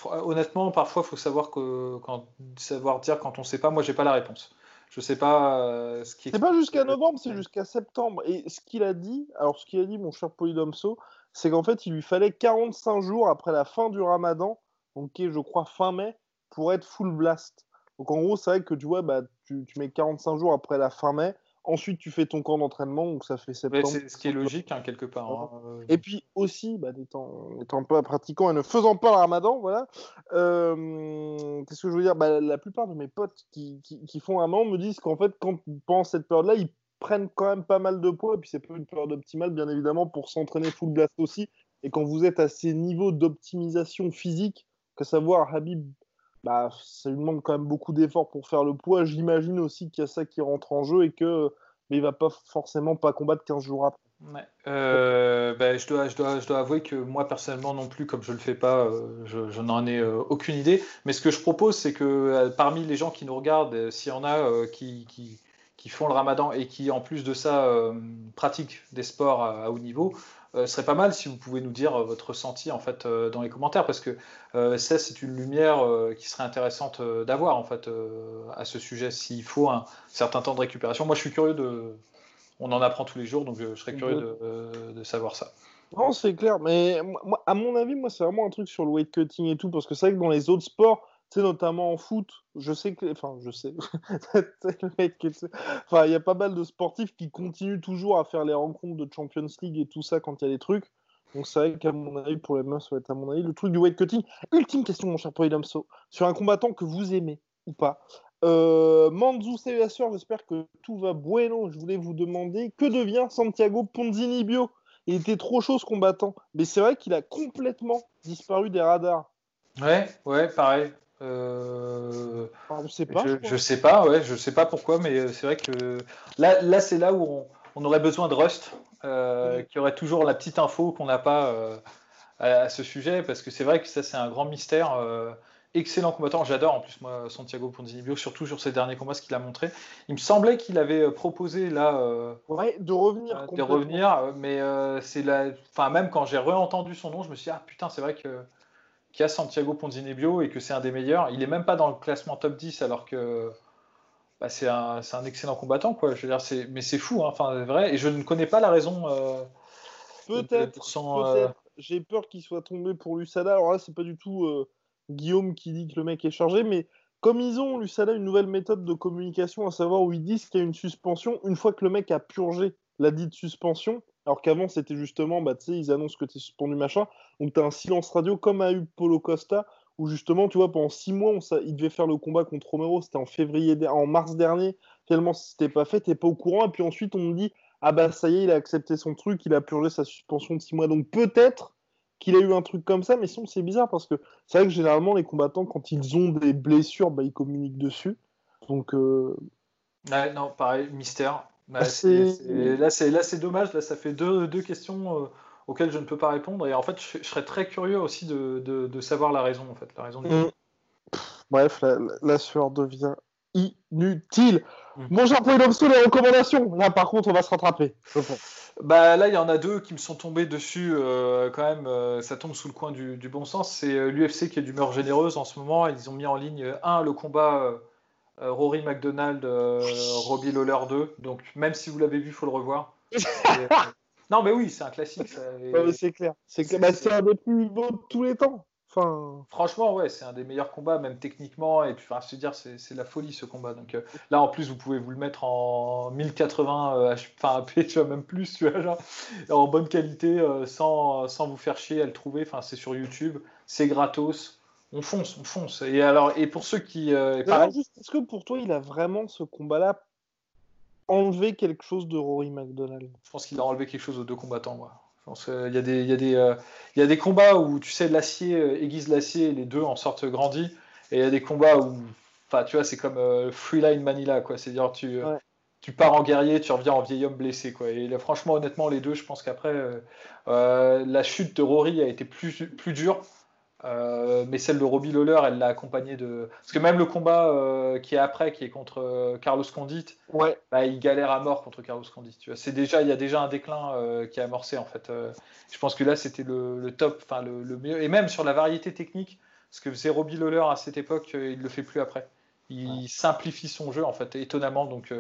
honnêtement, parfois, il faut savoir, que, quand, savoir dire quand on ne sait pas. Moi, j'ai pas la réponse. Je sais pas euh, ce qui. C'est pas jusqu'à novembre, c'est jusqu'à septembre. Et ce qu'il a dit, alors ce qu'il a dit, mon cher Polydomso, c'est qu'en fait, il lui fallait 45 jours après la fin du ramadan, donc je crois fin mai, pour être full blast. Donc en gros, c'est vrai que tu vois, bah, tu, mets 45 jours après la fin mai, ensuite tu fais ton camp d'entraînement, donc ça fait septembre. c'est ce qui est logique, hein, quelque part. Hein. Et puis aussi, bah, étant, étant pas pratiquant et ne faisant pas le ramadan, voilà, euh, qu'est-ce que je veux dire? Bah, La plupart de mes potes qui, qui, font un an me disent qu'en fait, quand pendant cette période-là, ils prennent quand même pas mal de poids, et puis c'est pas une période optimale, bien évidemment, pour s'entraîner full blast aussi. Et quand vous êtes à ces niveaux d'optimisation physique, que savoir Habib, bah, ça lui demande quand même beaucoup d'efforts pour faire le poids. J'imagine aussi qu'il y a ça qui rentre en jeu et que mais il va pas forcément pas combattre 15 jours après. Euh, bah, je, dois, je, dois, je dois avouer que moi personnellement non plus, comme je le fais pas, euh, je, n'en ai euh, aucune idée. Mais ce que je propose, c'est que parmi les gens qui nous regardent, s'il y en a qui, qui font le ramadan et qui, en plus de ça, euh, pratiquent des sports à, haut niveau, euh, ce serait pas mal si vous pouvez nous dire votre ressenti en fait euh, dans les commentaires parce que ça c'est une lumière qui serait intéressante d'avoir en fait à ce sujet s'il faut un certain temps de récupération. Moi je suis curieux de, on en apprend tous les jours donc je serais curieux de, de savoir ça. Non c'est clair mais moi, à mon avis moi c'est vraiment un truc sur le weight cutting et tout parce que c'est vrai que dans les autres sports sais, notamment en foot, je sais que, enfin, je sais, *laughs* enfin, il y a pas mal de sportifs qui continuent toujours à faire les rencontres de Champions League et tout ça quand il y a des trucs. Donc c'est vrai qu'à mon avis, pour les meufs, ça va être à mon avis le truc du weight cutting. Ultime question, mon cher Polydomso, sur un combattant que vous aimez ou pas. Euh, Manzu sûr, j'espère que tout va bueno. Je voulais vous demander que devient Santiago Ponzinibio Il était trop chaud ce combattant, mais c'est vrai qu'il a complètement disparu des radars. Ouais, ouais, pareil. Euh... je sais pas. Je, sais pas, ouais, je sais pas pourquoi, mais euh, c'est vrai que là, là c'est là où on, aurait besoin de Rust, euh, qui aurait toujours la petite info qu'on n'a pas euh, à, ce sujet, parce que c'est vrai que ça, c'est un grand mystère. excellent combattant, j'adore en plus moi Santiago Ponzinibbio, surtout sur ses derniers combats, ce qu'il a montré. Il me semblait qu'il avait proposé là de revenir, de revenir, mais c'est la, enfin même quand j'ai réentendu son nom, je me suis dit ah putain c'est vrai que qui a Santiago Ponzinibbio et que c'est un des meilleurs. Il est même pas dans le classement top 10 alors que bah, c'est un, un, excellent combattant. Quoi. Je veux dire, mais c'est fou, hein. enfin, vrai. Et je ne connais pas la raison. Euh, peut-être. Euh, J'ai peur qu'il soit tombé pour l'USADA. Alors là, c'est pas du tout euh, Guillaume qui dit que le mec est chargé, mais comme ils ont, l'USADA, une nouvelle méthode de communication, à savoir où ils disent qu'il y a une suspension une fois que le mec a purgé la dite suspension. Alors qu'avant, c'était justement, bah, ils annoncent que tu es suspendu, machin. Donc, tu as un silence radio comme a eu Polo Costa, où justement, tu vois, pendant six mois, il devait faire le combat contre Romero. C'était en février, en mars dernier. Tellement si c'était pas fait, t'es pas au courant. Et puis ensuite, on me dit, ah bah ça y est, il a accepté son truc, il a purgé sa suspension de six mois. Donc, peut-être qu'il a eu un truc comme ça, mais sinon, c'est bizarre parce que c'est vrai que généralement, les combattants, quand ils ont des blessures, bah, ils communiquent dessus. Donc. Euh... non, pareil, mystère. Bah, là, c'est dommage. Là, ça fait deux, deux questions euh, auxquelles je ne peux pas répondre. Et en fait, je, serais très curieux aussi de, de, savoir la raison. En fait, la raison mm. Bref, la, sueur devient inutile. Mmh. J'ai employé les recommandations. Là, par contre, on va se rattraper. Bah, là, il y en a deux qui me sont tombés dessus. Euh, quand même, euh, ça tombe sous le coin du, du bon sens. C'est l'UFC qui est d'humeur généreuse en ce moment. Ils ont mis en ligne, un, le combat Rory McDonald, euh, Robbie Lawler 2. Donc même si vous l'avez vu, il faut le revoir. *laughs* Euh, non, mais oui, c'est un classique. c'est clair. C'est bah, un des plus beaux de tous les temps. Enfin... Franchement, ouais, c'est un des meilleurs combats, même techniquement. Et puis, enfin, se dire, c'est la folie ce combat. Donc là, en plus, vous pouvez vous le mettre en 1080, enfin, tu vois, même plus, tu vois, genre, en bonne qualité, sans, sans vous faire chier à le trouver. Enfin, c'est sur YouTube, c'est gratos on fonce, on fonce. Et alors, et pour ceux qui, euh, est-ce que pour toi, il a vraiment ce combat-là enlevé quelque chose de Rory McDonald? Je pense qu'il a enlevé quelque chose aux deux combattants, moi. Il y, a des, y, a des, euh, y a des combats où, tu sais, l'acier euh, aiguise l'acier et les deux en sortent grandis. Et il y a des combats où, enfin, tu vois, c'est comme euh, Freeline Manila, quoi. C'est-à-dire, tu, tu pars en guerrier, tu reviens en vieil homme blessé, quoi. Et franchement, honnêtement, les deux, je pense qu'après, la chute de Rory a été plus, plus dure. Euh, mais celle de Robbie Lawler, elle l'a accompagné de. Parce que même le combat euh, qui est après, qui est contre euh, Carlos Condit, ouais. bah, il galère à mort contre Carlos Condit. Tu vois, c'est déjà, il y a déjà un déclin qui a amorcé en fait. je pense que là, c'était le, top, enfin le, le, meilleur. Et même sur la variété technique, ce que faisait Robbie Lawler à cette époque, il le fait plus après. Il simplifie son jeu en fait, étonnamment. Donc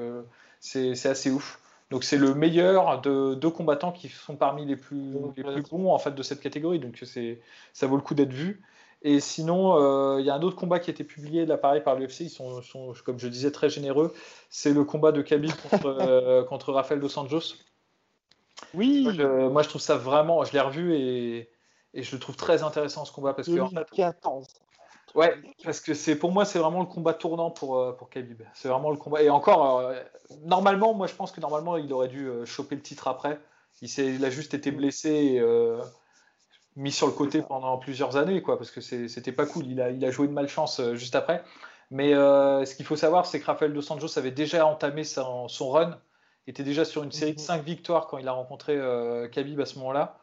c'est assez ouf. Donc c'est le meilleur de deux combattants qui sont parmi les plus, les plus bons en fait de cette catégorie. Donc c'est ça vaut le coup d'être vu. Et sinon, euh, il y a un autre combat qui a été publié là pareil par l'UFC. Ils sont, sont, comme je disais, très généreux. C'est le combat de Khabib contre, *laughs* euh, contre Rafael dos Anjos. Oui. Moi je, trouve ça vraiment. Je l'ai revu et, et, je le trouve très intéressant ce combat parce que en fait, Ouais, parce que c'est pour moi c'est vraiment le combat tournant pour euh, pour Khabib. C'est vraiment le combat et encore euh, normalement moi je pense que normalement il aurait dû euh, choper le titre après. Il, il a juste été blessé et mis sur le côté pendant plusieurs années quoi parce que c'était pas cool. Il a il a joué de malchance juste après. Mais ce qu'il faut savoir c'est que Rafael dos Anjos avait déjà entamé son, son, run, était déjà sur une série de 5 mhm. victoires quand il a rencontré Khabib à ce moment-là.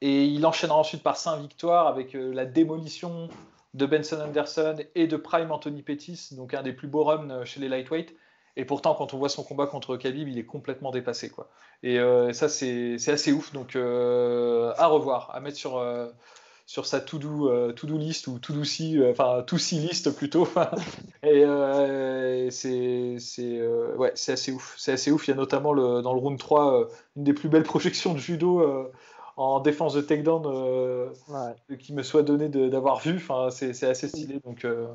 Et il enchaînera ensuite par 5 victoires avec la démolition de Benson Anderson et de Prime Anthony Pettis, donc un des plus beaux runs euh, chez les lightweight. Et pourtant, quand on voit son combat contre Khabib, il est complètement dépassé. Quoi. Et euh, ça, c'est assez ouf. Donc, euh, à revoir, à mettre sur, sur sa to-do to list ou to-do si, enfin, to-see list plutôt. *laughs* et c'est ouais, assez ouf. C'est assez ouf. Il y a notamment le, dans le round 3 une des plus belles projections de judo en défense de takedown euh, qui me soit donné d'avoir vu. Enfin, c'est assez stylé. Donc, euh...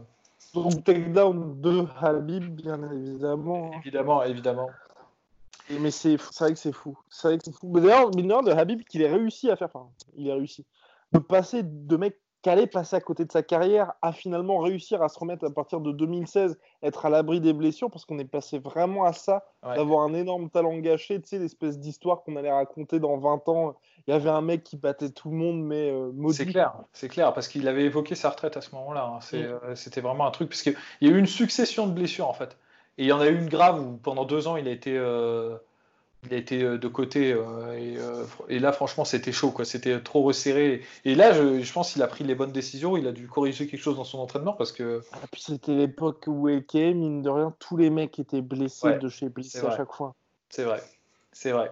donc takedown de Habib, bien évidemment. Évidemment, évidemment. mais c'est vrai que c'est fou. C'est vrai que c'est fou. D'ailleurs, de Habib, qu'il ait réussi à faire. Enfin, il a réussi. De passer de mec qu'allait passer à côté de sa carrière à finalement réussir à se remettre à partir de 2016, être à l'abri des blessures, parce qu'on est passé vraiment à ça, d'avoir un énorme talent gâché, tu sais, l'espèce d'histoire qu'on allait raconter dans 20 ans il y avait un mec qui battait tout le monde, mais euh, C'est clair, c'est clair, parce qu'il avait évoqué sa retraite à ce moment-là. Hein. Mm. Euh, c'était vraiment un truc, parce qu'il y a eu une succession de blessures en fait. Et il y en a eu une grave où pendant deux ans il a été, euh, il a été de côté. Et, là, franchement, c'était chaud, quoi. C'était trop resserré. Et là, je, pense qu'il a pris les bonnes décisions. Il a dû corriger quelque chose dans son entraînement parce que. Ah, puis c'était l'époque où était mine de rien, tous les mecs étaient blessés de chez blessés à chaque fois. C'est vrai, c'est vrai.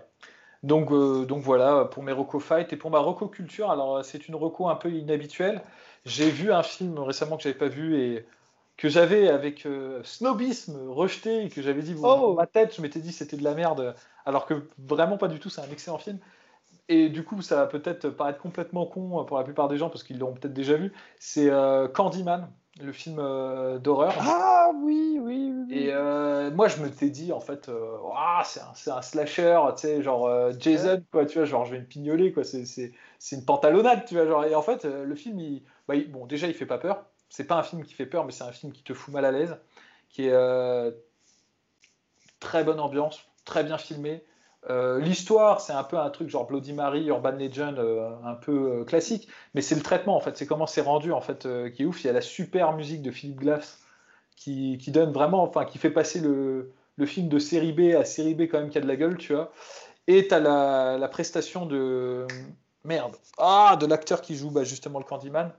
Donc, euh, donc voilà pour mes Rocco Fight et pour ma Rocco Culture. Alors c'est une Rocco un peu inhabituelle. J'ai vu un film récemment que j'avais pas vu et que j'avais avec euh, snobisme rejeté et que j'avais dit oh. dans ma tête je m'étais dit c'était de la merde alors que vraiment pas du tout c'est un excellent film et du coup ça va peut-être paraître complètement con pour la plupart des gens parce qu'ils l'auront peut-être déjà vu c'est euh, Candyman le film euh, d'horreur. Ah oui, oui, oui. Et moi, je me t'ai dit, en fait, c'est un, slasher, tu sais, genre Jason, quoi, tu vois, genre je vais me pignoler, quoi, c'est une pantalonnade, tu vois, genre, et en fait, le film, bah, il, bon, déjà, il fait pas peur. C'est pas un film qui fait peur, mais c'est un film qui te fout mal à l'aise, qui est très bonne ambiance, très bien filmé. Euh, l'histoire, c'est un peu un truc genre Bloody Mary, Urban Legend, euh, un peu euh, classique, mais c'est le traitement en fait, c'est comment c'est rendu en fait qui est ouf. Il y a la super musique de Philip Glass qui, donne vraiment, enfin, qui fait passer le, film de série B à série B quand même qui a de la gueule, tu vois. Et t'as la, la prestation de merde, ah, de l'acteur qui joue bah, justement le Candyman,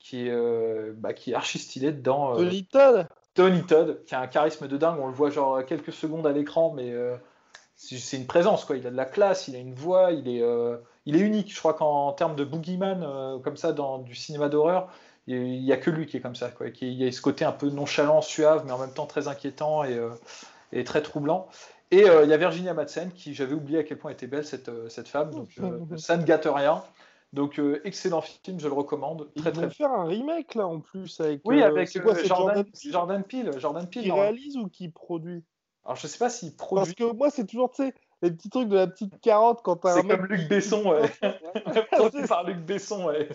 qui est, bah, qui est archi stylé dedans. Tony Todd. Tony Todd, qui a un charisme de dingue. On le voit genre quelques secondes à l'écran, mais c'est une présence, quoi. Il a de la classe, il a une voix, il est, euh, il est unique. Je crois qu'en termes de boogeyman, euh, comme ça, dans du cinéma d'horreur, il n'y a que lui qui est comme ça, quoi. Qui, il y a ce côté un peu nonchalant, suave, mais en même temps très inquiétant et, euh, très troublant. Et il y a Virginia Madsen, qui j'avais oublié à quel point était belle cette, cette femme, donc ça ne gâte rien. Donc excellent film, je le recommande. Très, Ils vont faire un remake là en plus avec. Oui, avec quoi, Jordan, Jordan, Peele. Jordan Peele. Qui réalise ou qui produit alors je sais pas s'il produit. Parce que moi c'est toujours, tu sais, les petits trucs de la petite carotte quand t'as un. C'est comme Luc Besson, ouais. *laughs* *laughs* produit par Luc Besson, ouais.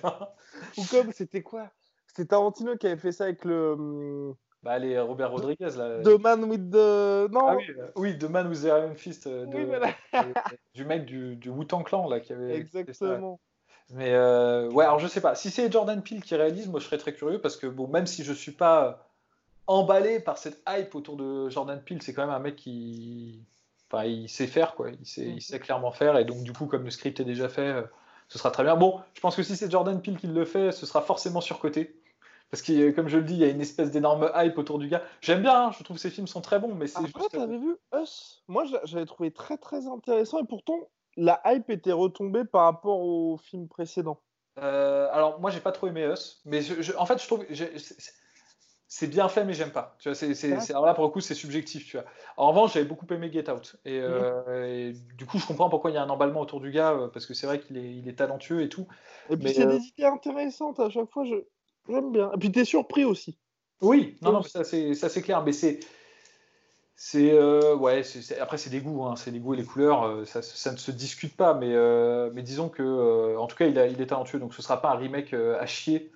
Ou comme, c'était quoi? C'était Tarantino qui avait fait ça avec le. Hum, Bah, les Robert Rodriguez, là. The Man with the. Non Ah oui, euh, oui, The Man with the Iron Fist euh, de- Oui, voilà. du mec du, du Wu-Tang Clan, là, qui avait. Exactement. Mais euh, ouais, alors je sais pas. Si c'est Jordan Peele qui réalise, moi je serais très curieux parce que bon, même si je suis pas emballé par cette hype autour de Jordan Peele, c'est quand même un mec qui, enfin, il sait faire quoi. Il sait, il sait clairement faire et donc du coup, comme le script est déjà fait, euh, ce sera très bien. Bon, je pense que si c'est Jordan Peele qui le fait, ce sera forcément surcoté. Parce que, comme je le dis, il y a une espèce d'énorme hype autour du gars. J'aime bien, hein, je trouve que ces films sont très bons, mais c'est Après, juste. t'avais vu Us? Moi, j'a- j'avais trouvé très très intéressant et pourtant, la hype était retombée par rapport au film précédent. Euh, alors moi j'ai pas trop aimé Us, mais je- je- en fait je trouve c'est bien fait mais j'aime pas. Tu vois, alors là pour le coup c'est subjectif. Tu vois. En revanche j'avais beaucoup aimé Get Out et, euh, et du coup je comprends pourquoi il y a un emballement autour du gars euh, parce que c'est vrai qu'il est, il est talentueux et tout. Et puis, c'est euh, des idées intéressantes à chaque fois. J'aime bien. Et puis, t'es surpris aussi. Oui, non, non, ça c'est clair, mais c'est c'est euh, ouais, c'est- après c'est des goûts, hein, c'est les goûts et les couleurs, euh, ça, ça ne se discute pas, mais euh, mais disons que en tout cas il, a- il est talentueux, donc ce sera pas un remake à chier.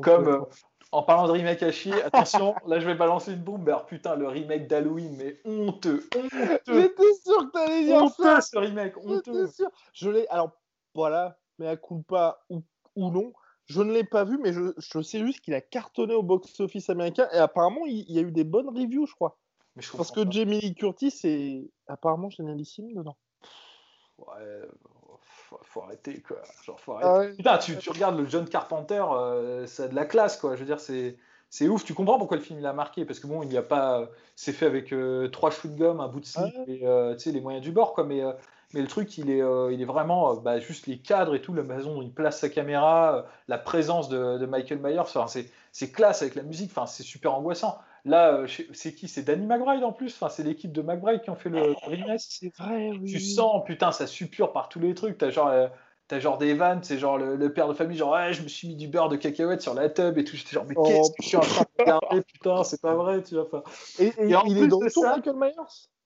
Comme en parlant de remake à chier, attention, *laughs* là je vais balancer une bombe, alors putain le remake d'Halloween, mais honteux, honteux, J'étais sûr que t'allais dire ça. honteux ce remake, honteux. Sûr. Je l'ai. Alors, voilà, mais à culpa ou, ou non, je ne l'ai pas vu, mais je, je sais juste qu'il a cartonné au box-office américain et apparemment, il, il y a eu des bonnes reviews, je crois. Mais je Parce que. Jamie Lee Curtis est apparemment génialissime dedans. Ouais, faut, faut arrêter quoi. Genre, faut arrêter. Ah ouais. Putain, tu, tu regardes le John Carpenter, euh, ça a de la classe quoi. Je veux dire, c'est c'est ouf. Tu comprends pourquoi le film il a marqué? Parce que bon, il n'y a pas, c'est fait avec euh, trois chewing-gum, un bout de slip Ouais. et euh, les moyens du bord quoi. Mais euh, mais le truc, il est euh, il est vraiment euh, bah, juste les cadres et tout, la maison, où il place sa caméra, euh, la présence de, de Michael Myers. Enfin, c'est c'est classe avec la musique. Enfin, c'est super angoissant. Là, c'est qui? C'est Danny McBride en plus. Enfin, c'est l'équipe de McBride qui ont fait le remake C'est vrai, oui. tu sens, putain, ça suppure par tous les trucs. T'as genre, euh, t'as genre des vannes, c'est genre le, le père de famille, genre, ouais, je me suis mis du beurre de cacahuète sur la tub et tout. J'étais genre, mais Oh, qu'est-ce que je suis en train de regarder, putain, c'est pas vrai, tu vois. Et, et Et en il plus est dans de ça- Michael Myers?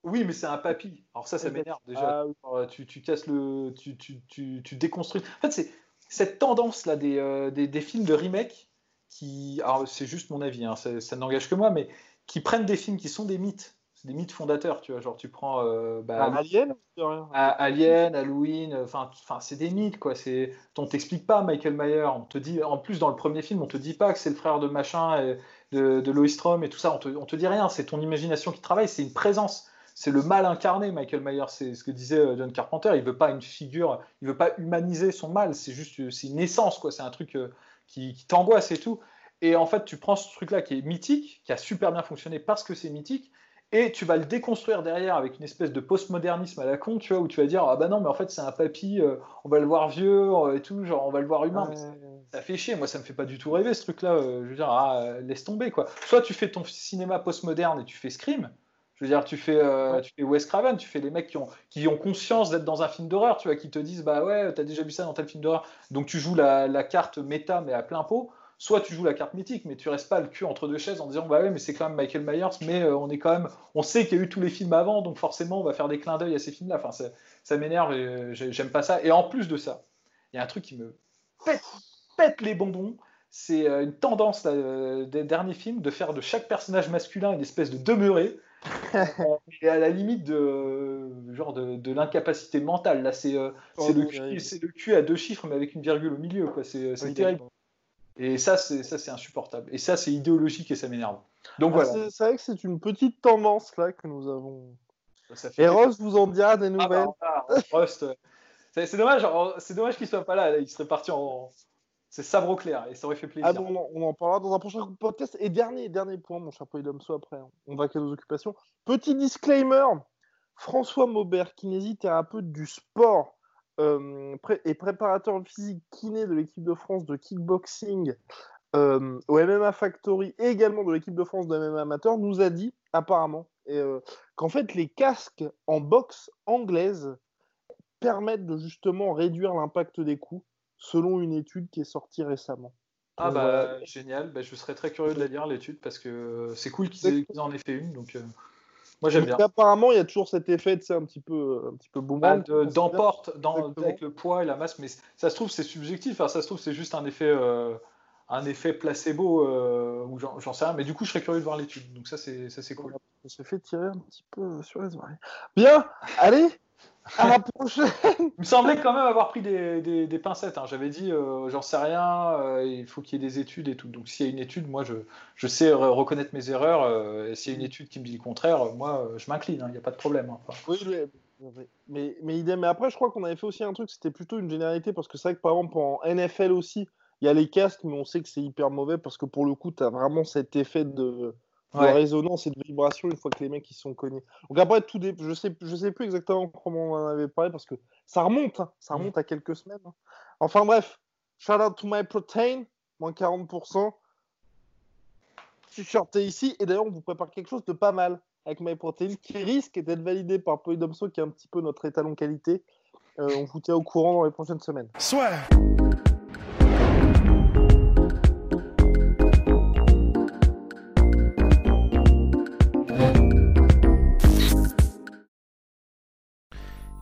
Oui, mais c'est un papy. Alors ça, ça m'énerve déjà. Ah oui. Alors, tu, tu casses le. Tu, tu, tu, tu déconstruis. En fait, c'est cette tendance-là des, euh, des, des films de remake qui. Alors, c'est juste mon avis, hein, ça, ça n'engage que moi, mais qui prennent des films qui sont des mythes. C'est des mythes fondateurs, tu vois. Genre, tu prends. euh, bah, Ah, Alien à- Alien, Halloween, euh, enfin, enfin, c'est des mythes quoi. C'est, on t'explique pas Michael Myers. On te dit, en plus dans le premier film, on te dit pas que c'est le frère de machin, et de, de Lois Strom et tout ça. On te, on te dit rien. C'est ton imagination qui travaille. C'est une présence. C'est le mal incarné, Michael Myers. C'est ce que disait euh, John Carpenter. Il veut pas une figure. Il veut pas humaniser son mal. C'est juste, euh, c'est une essence quoi. C'est un truc euh, qui, qui t'angoisse et tout. Et en fait, tu prends ce truc-là qui est mythique, qui a super bien fonctionné parce que c'est mythique, et tu vas le déconstruire derrière avec une espèce de postmodernisme à la con, tu vois, où tu vas dire ah bah non mais en fait c'est un papy, euh, on va le voir vieux euh, et tout, genre on va le voir humain. Mais ça, Ouais. ça fait chier, moi ça me fait pas du tout rêver ce truc-là. euh, je veux dire ah, laisse tomber quoi. Soit tu fais ton cinéma postmoderne et tu fais Scream. Je veux dire, tu fais, euh, tu fais Wes Craven, tu fais les mecs qui ont, qui ont conscience d'être dans un film d'horreur, tu vois, qui te disent, bah ouais, t'as déjà vu ça dans tel film d'horreur. Donc tu joues la, la carte méta, mais à plein pot. Soit tu joues la carte mythique, mais tu restes pas le cul entre deux chaises en disant, bah ouais, mais c'est quand même Michael Myers, mais euh, on est quand même, on sait qu'il y a eu tous les films avant, donc forcément on va faire des clins d'œil à ces films-là. Enfin, ça, m'énerve euh, j'ai- j'aime pas ça. Et en plus de ça, il y a un truc qui me pète, pète les bonbons. C'est une tendance là, des derniers films de faire de chaque personnage masculin une espèce de demeuré. Et à la limite de euh, genre de, de l'incapacité mentale là c'est euh, Oh le, le cul à deux chiffres mais avec une virgule au milieu quoi. C'est Oui, terrible. et ça c'est ça c'est insupportable. Et ça c'est idéologique et ça m'énerve. Donc Ah, voilà. c'est- vrai que c'est une petite tendance là que nous avons. ça fait Et Ross vous en dira des Ah nouvelles. bah, voilà, Rust, euh, c'est dommage c'est dommage qu'il soit pas là, là, il serait parti en c'est sabre au et ça aurait fait plaisir Ah on en- parlera dans un prochain podcast. Et dernier, point, mon cher Polydomso, après, hein. on va qu'à nos occupations. Petit disclaimer François Maubert, kinésithérapeute du sport euh, et préparateur physique kiné de l'équipe de France de kickboxing euh, au MMA Factory et également de l'équipe de France de MMA amateur, nous a dit apparemment euh, qu'en fait les casques en boxe anglaise permettent de justement réduire l'impact des coups selon une étude qui est sortie récemment. ah Donc, bah voilà. génial bah, je serais très curieux de la lire l'étude parce que c'est cool qu'ils en aient fait une donc euh, moi j'aime bien apparemment, il y a toujours cet effet, tu sais, un petit peu, un petit peu Bah, boomerang. de- d'emporte avec le poids et la masse mais ça se trouve c'est subjectif hein, ça se trouve c'est juste un effet euh, un effet placebo ou j'en sais rien. Mais du coup, je serais curieux de voir l'étude. Donc ça, c'est ça c'est cool. Je me fait tirer un petit peu sur les oreilles. Bien, allez, à la prochaine. Il me semblait quand même avoir pris des, pincettes. Hein. J'avais dit, euh, j'en sais rien, euh, il faut qu'il y ait des études et tout. Donc s'il y a une étude, moi je, je sais reconnaître mes erreurs. Euh, s'il y a une étude qui me dit le contraire, moi je m'incline, hein. il n'y a pas de problème. Hein. oui, mais, mais, idem. Mais après, je crois qu'on avait fait aussi un truc, c'était plutôt une généralité, parce que c'est vrai que par exemple en NFL aussi, il y a les casques, mais on sait que c'est hyper mauvais parce que pour le coup, tu as vraiment cet effet de de résonance et de vibration une fois que les mecs ils sont connus. Donc après tout je sais je sais plus exactement comment on en avait parlé parce que ça remonte hein. ça mm. remonte à quelques semaines. Hein. Enfin bref, shout out to my protein, moins 40%. T-shirt ici et d'ailleurs on vous prépare quelque chose de pas mal avec my protein qui risque d'être validé par Polydomso qui est un petit peu notre étalon qualité. Euh, on vous tient au courant dans les prochaines semaines. Soit.